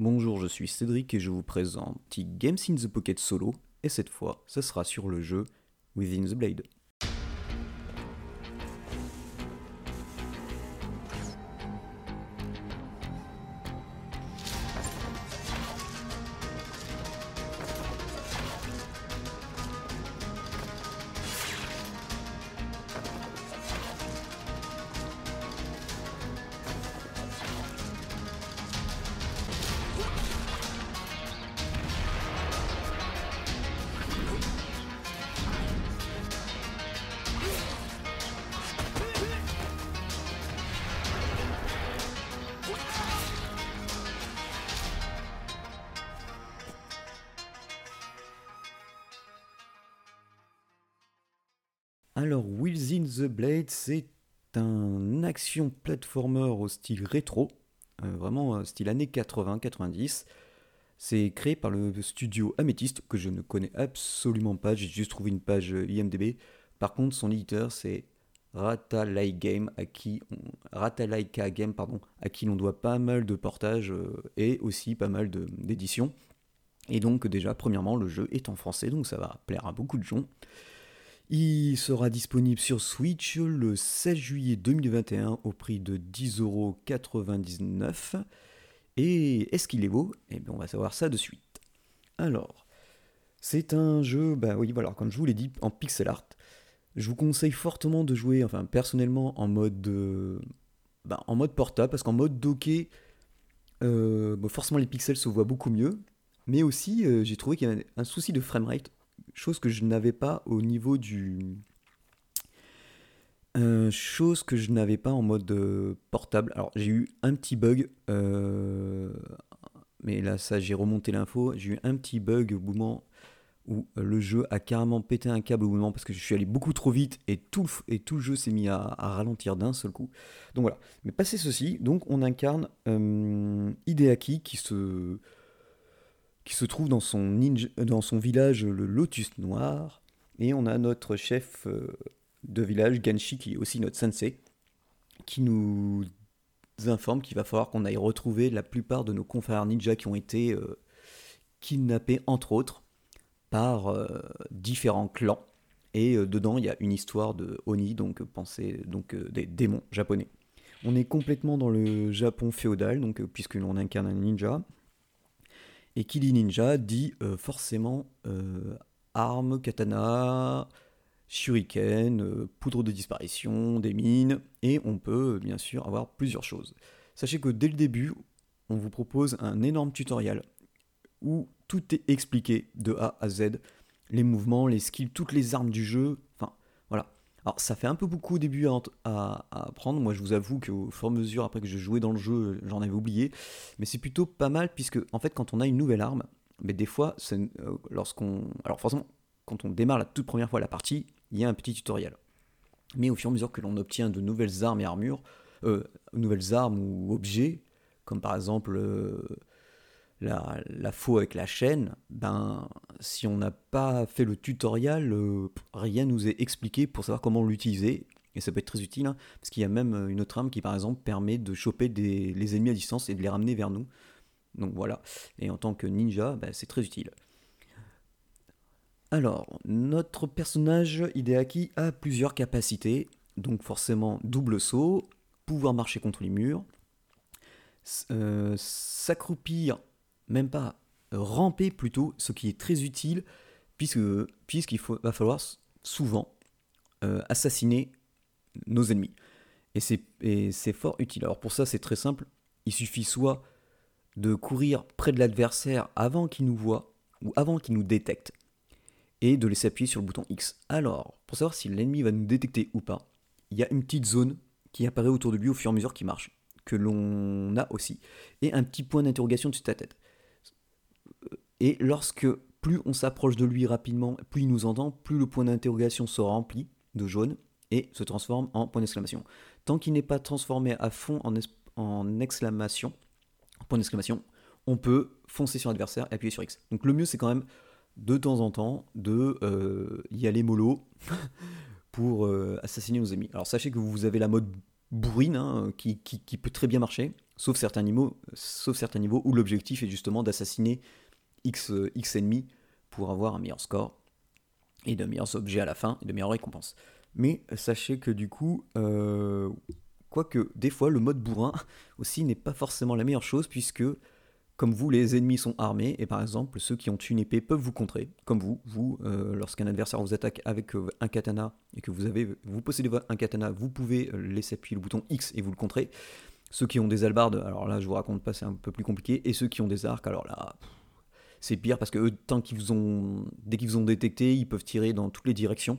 Bonjour, je suis Cédric et je vous présente Games in the Pocket solo, et cette fois, ce sera sur le jeu Within the Blade. Alors, Wheels in the Blade, c'est un action platformer au style rétro, euh, vraiment euh, style années 80-90. C'est créé par le studio Amethyst, que je ne connais absolument pas, j'ai juste trouvé une page euh, IMDB. Par contre, son éditeur, c'est Ratalai Game, à qui Ratalaika Game, pardon, à qui l'on doit pas mal de portages et aussi pas mal d'éditions. Et donc, déjà, premièrement, le jeu est en français, donc ça va plaire à beaucoup de gens. Il sera disponible sur Switch le 16 juillet 2021 au prix de 10,99€. Et est-ce qu'il est beau? Eh bien, on va savoir ça de suite. Alors, c'est un jeu, bah oui, voilà, comme je vous l'ai dit, en pixel art. Je vous conseille fortement de jouer, enfin personnellement, en mode, euh, bah, en mode portable, parce qu'en mode docké, euh, forcément les pixels se voient beaucoup mieux. Mais aussi, euh, j'ai trouvé qu'il y avait un souci de framerate chose que je n'avais pas au niveau du. Euh, chose que je n'avais pas en mode euh, portable. Alors j'ai eu un petit bug, euh, mais là ça j'ai remonté l'info. J'ai eu un petit bug au moment où le jeu a carrément pété un câble au moment parce que je suis allé beaucoup trop vite et tout le, jeu s'est mis à, ralentir d'un seul coup. Donc voilà. Mais passé ceci, donc on incarne Hideaki qui se qui se trouve dans son, ninja, dans son village, le Lotus Noir. Et on a notre chef euh, de village, Ganshi, qui est aussi notre sensei, qui nous informe qu'il va falloir qu'on aille retrouver la plupart de nos confrères ninja qui ont été euh, kidnappés, entre autres, par euh, différents clans. Et dedans, il y a une histoire de Oni, donc pensez donc des démons japonais. On est complètement dans le Japon féodal, donc puisque l'on incarne un ninja. Et dit ninja dit euh, forcément euh, armes, katana, shuriken, euh, poudre de disparition, des mines, et on peut bien sûr avoir plusieurs choses. Sachez que dès le début, on vous propose un énorme tutoriel où tout est expliqué de A à Z, les mouvements, les skills, toutes les armes du jeu, enfin. Alors ça fait un peu beaucoup au début à, apprendre, moi je vous avoue qu'au fur et à mesure après que je jouais dans le jeu, j'en avais oublié, mais c'est plutôt pas mal puisque en fait quand on a une nouvelle arme, mais des fois, euh, lorsqu'on... Alors forcément, quand on démarre la toute première fois la partie, il y a un petit tutoriel. Mais au fur et à mesure que l'on obtient de nouvelles armes et armures, euh, nouvelles armes ou objets, comme par exemple euh, la, la faux avec la chaîne, ben, si on n'a pas fait le tutoriel, euh, rien nous est expliqué pour savoir comment l'utiliser. Et ça peut être très utile, hein, parce qu'il y a même euh, une autre arme qui, par exemple, permet de choper les ennemis à distance et de les ramener vers nous. Donc voilà. Et en tant que ninja, ben, c'est très utile. Alors, notre personnage Hideaki a plusieurs capacités. Donc forcément, double saut, pouvoir marcher contre les murs, euh, s'accroupir même pas ramper plutôt, ce qui est très utile, puisqu'il va falloir souvent euh, assassiner nos ennemis. Et c'est fort utile. Alors pour ça, c'est très simple. Il suffit soit de courir près de l'adversaire avant qu'il nous voit ou avant qu'il nous détecte, et de laisser appuyer sur le bouton X. Alors, pour savoir si l'ennemi va nous détecter ou pas, il y a une petite zone qui apparaît autour de lui au fur et à mesure qu'il marche, que l'on a aussi, et un petit point d'interrogation dessus de ta tête. Et lorsque plus on s'approche de lui rapidement, plus il nous entend, plus le point d'interrogation se remplit de jaune et se transforme en point d'exclamation. Tant qu'il n'est pas transformé à fond en, en exclamation, point d'exclamation, on peut foncer sur l'adversaire et appuyer sur X. Donc le mieux c'est quand même de temps en temps de euh, y aller mollo pour euh, assassiner nos ennemis. Alors sachez que vous avez la mode bourrine hein, qui, qui, peut très bien marcher. sauf certains niveaux, sauf certains niveaux où l'objectif est justement d'assassiner X, X ennemis pour avoir un meilleur score et de meilleurs objets à la fin et de meilleures récompenses. Mais sachez que du coup, euh, quoique des fois le mode bourrin aussi n'est pas forcément la meilleure chose puisque comme vous, les ennemis sont armés, et par exemple, ceux qui ont une épée peuvent vous contrer, comme vous. Vous, euh, lorsqu'un adversaire vous attaque avec euh, un katana, et que vous, avez, vous possédez un katana, vous pouvez laisser appuyer le bouton X et vous le contrer. Ceux qui ont des albardes, alors là, je vous raconte pas, c'est un peu plus compliqué. Et ceux qui ont des arcs, alors là, c'est pire parce que eux, tant qu'ils vous ont, dès qu'ils vous ont détecté, ils peuvent tirer dans toutes les directions.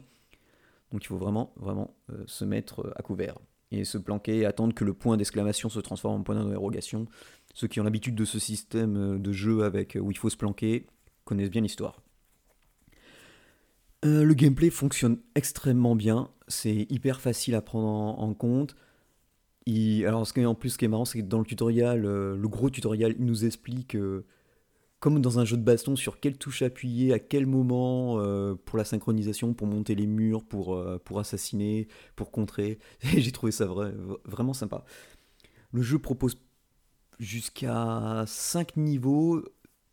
Donc il faut vraiment, vraiment euh, se mettre euh, à couvert et se planquer attendre que le point d'exclamation se transforme en point d'interrogation. Ceux qui ont l'habitude de ce système euh, de jeu avec où il faut se planquer connaissent bien l'histoire. le gameplay fonctionne extrêmement bien, c'est hyper facile à prendre en, compte. alors ce qui est en plus ce qui est marrant, c'est que dans le tutoriel, le gros tutoriel, il nous explique comme dans un jeu de baston, sur quelle touche appuyer, à quel moment euh, pour la synchronisation, pour monter les murs, pour, euh, assassiner, pour contrer. J'ai trouvé ça vrai, vraiment sympa. Le jeu propose jusqu'à 5 niveaux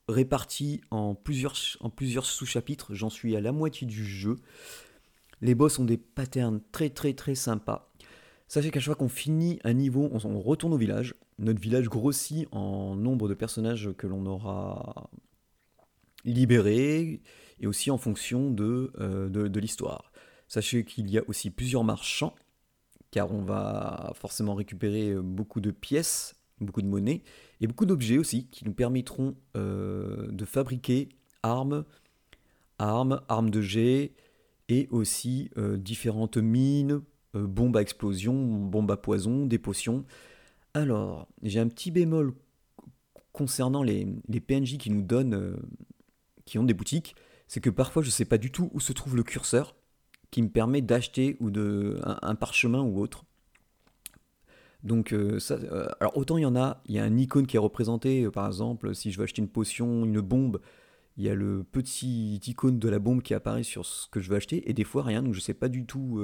répartis en plusieurs, en plusieurs sous-chapitres. J'en suis à la moitié du jeu. Les boss ont des patterns très très très sympas. Sachez qu'à chaque fois qu'on finit un niveau, on retourne au village notre village grossit en nombre de personnages que l'on aura libérés et aussi en fonction de, euh, de, l'histoire. Sachez qu'il y a aussi plusieurs marchands, car on va forcément récupérer beaucoup de pièces, beaucoup de monnaie, et beaucoup d'objets aussi, qui nous permettront euh, de fabriquer armes, armes, armes de jet, et aussi euh, différentes mines, bombes à explosion, bombes à poison, des potions. Alors, j'ai un petit bémol concernant les, PNJ qui nous donnent, euh, qui ont des boutiques, c'est que parfois je ne sais pas du tout où se trouve le curseur qui me permet d'acheter un, parchemin ou autre. Donc euh, ça, euh, alors autant il y en a, il y a un icône qui est représenté, par exemple, si je veux acheter une potion, une bombe, il y a le petit icône de la bombe qui apparaît sur ce que je veux acheter, et des fois rien, donc je ne sais pas du tout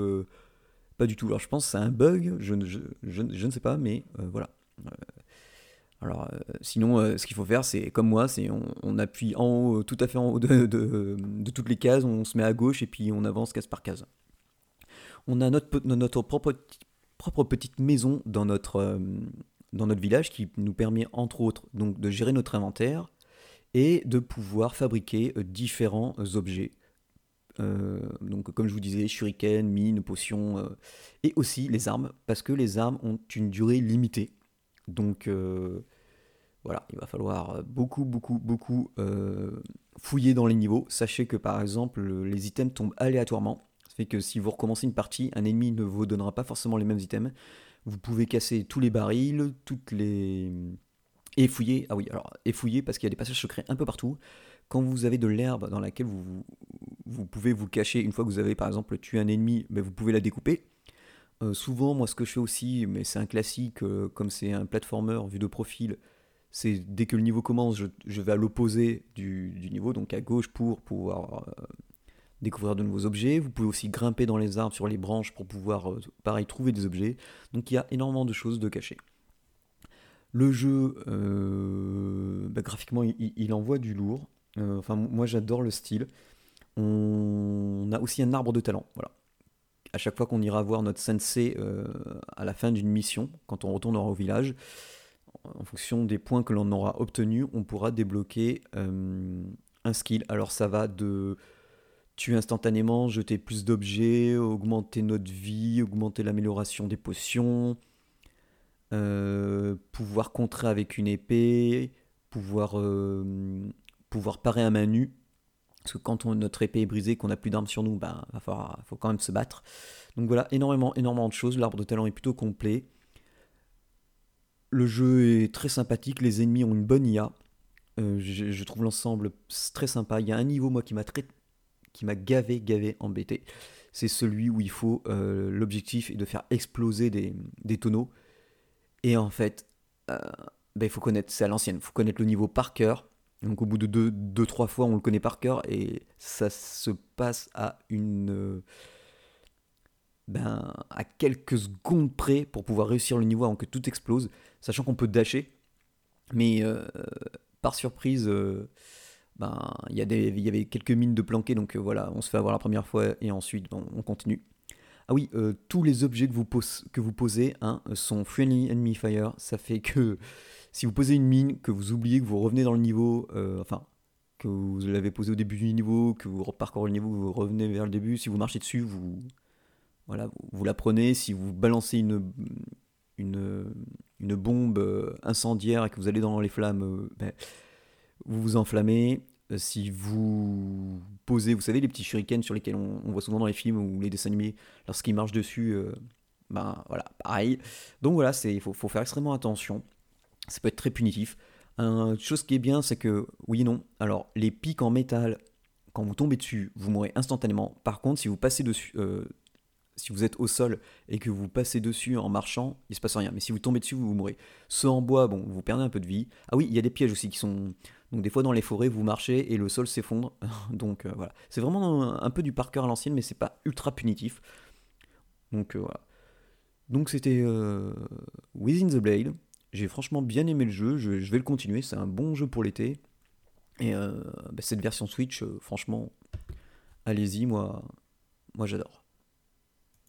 pas du tout. Alors je pense que c'est un bug, je, ne sais pas, mais euh, voilà. Euh, alors euh, sinon, ce qu'il faut faire, c'est comme moi, c'est on, appuie en haut, tout à fait en haut de, toutes les cases, on se met à gauche et puis on avance case par case. On a notre, notre propre, petite maison dans notre, village qui nous permet entre autres de gérer notre inventaire et de pouvoir fabriquer différents objets euh, donc comme je vous disais, shuriken, mine, potion, euh, et aussi les armes, parce que les armes ont une durée limitée. Donc euh, voilà, il va falloir beaucoup, beaucoup, beaucoup fouiller dans les niveaux. Sachez que par exemple, les items tombent aléatoirement. Ça fait que si vous recommencez une partie, un ennemi ne vous donnera pas forcément les mêmes items. Vous pouvez casser tous les barils, toutes les... Et fouiller, ah oui, alors, et fouiller parce qu'il y a des passages secrets un peu partout quand vous avez de l'herbe dans laquelle vous, vous, pouvez vous cacher, une fois que vous avez par exemple tué un ennemi, mais vous pouvez la découper. Euh, souvent, moi, ce que je fais aussi, mais c'est un classique, euh, comme c'est un platformer vu de profil, c'est dès que le niveau commence, je, vais à l'opposé du, niveau, donc à gauche pour pouvoir euh, découvrir de nouveaux objets. Vous pouvez aussi grimper dans les arbres, sur les branches pour pouvoir, pareil, trouver des objets. Donc il y a énormément de choses de cachées. Le jeu, ben, graphiquement, il, envoie du lourd. Euh, enfin, moi j'adore le style. On a aussi un arbre de talent. Voilà. À chaque fois qu'on ira voir notre sensei euh, à la fin d'une mission, quand on retournera au village, en fonction des points que l'on aura obtenus, on pourra débloquer euh, un skill. Alors ça va de tuer instantanément, jeter plus d'objets, augmenter notre vie, augmenter l'amélioration des potions, pouvoir contrer avec une épée, pouvoir pouvoir parer à main nue. Parce que quand notre épée est brisée, qu'on n'a plus d'armes sur nous, va falloir, faut quand même se battre. Donc voilà, énormément, énormément de choses. L'arbre de talent est plutôt complet. Le jeu est très sympathique, les ennemis ont une bonne IA. Euh, je, trouve l'ensemble très sympa. Il y a un niveau, moi, qui m'a très... qui m'a gavé, gavé, embêté. C'est celui où il faut... Euh, l'objectif est de faire exploser des, des tonneaux. Et en fait, euh, ben, il faut connaître... C'est à l'ancienne. Il faut connaître le niveau par cœur donc au bout de deux, deux, trois fois, on le connaît par cœur et ça se passe à une, ben, à quelques secondes près pour pouvoir réussir le niveau avant que tout explose, sachant qu'on peut dasher. Mais euh, par surprise, euh, ben, il y, avait quelques mines de planquées, donc euh, voilà, on se fait avoir la première fois et ensuite on continue. Ah oui, tous les objets que vous, que vous posez hein, sont friendly enemy fire. Ça fait que si vous posez une mine, que vous oubliez que vous revenez dans le niveau, enfin, que vous l'avez posé au début du niveau, que vous parcourez le niveau, vous revenez vers le début, si vous marchez dessus, vous, voilà, vous, la prenez, si vous balancez une, une, une, bombe euh, incendiaire et que vous allez dans les flammes, euh, ben, vous vous enflammez. Euh, si vous posez, vous savez, les petits shurikens sur lesquels on, voit souvent dans les films ou les dessins animés, lorsqu'ils marchent dessus, ben voilà, pareil. Donc voilà, il faut, faut, faire extrêmement attention. Ça peut être très punitif. Une chose qui est bien, c'est que, oui et non, alors les pics en métal, quand vous tombez dessus, vous mourrez instantanément. Par contre, si vous passez dessus, si vous êtes au sol et que vous passez dessus en marchant, il se passe rien. Mais si vous tombez dessus, vous, vous mourrez. Ceux en bois, bon, vous perdez un peu de vie. Ah oui, il y a des pièges aussi qui sont. Donc des fois dans les forêts, vous marchez et le sol s'effondre. Donc euh, voilà. C'est vraiment un, peu du parkour à l'ancienne, mais c'est pas ultra punitif. Donc euh, voilà. Donc c'était euh, Within the Blade. J'ai franchement bien aimé le jeu. Je, vais le continuer. C'est un bon jeu pour l'été. Et bah, cette version Switch, franchement, allez-y. Moi j'adore.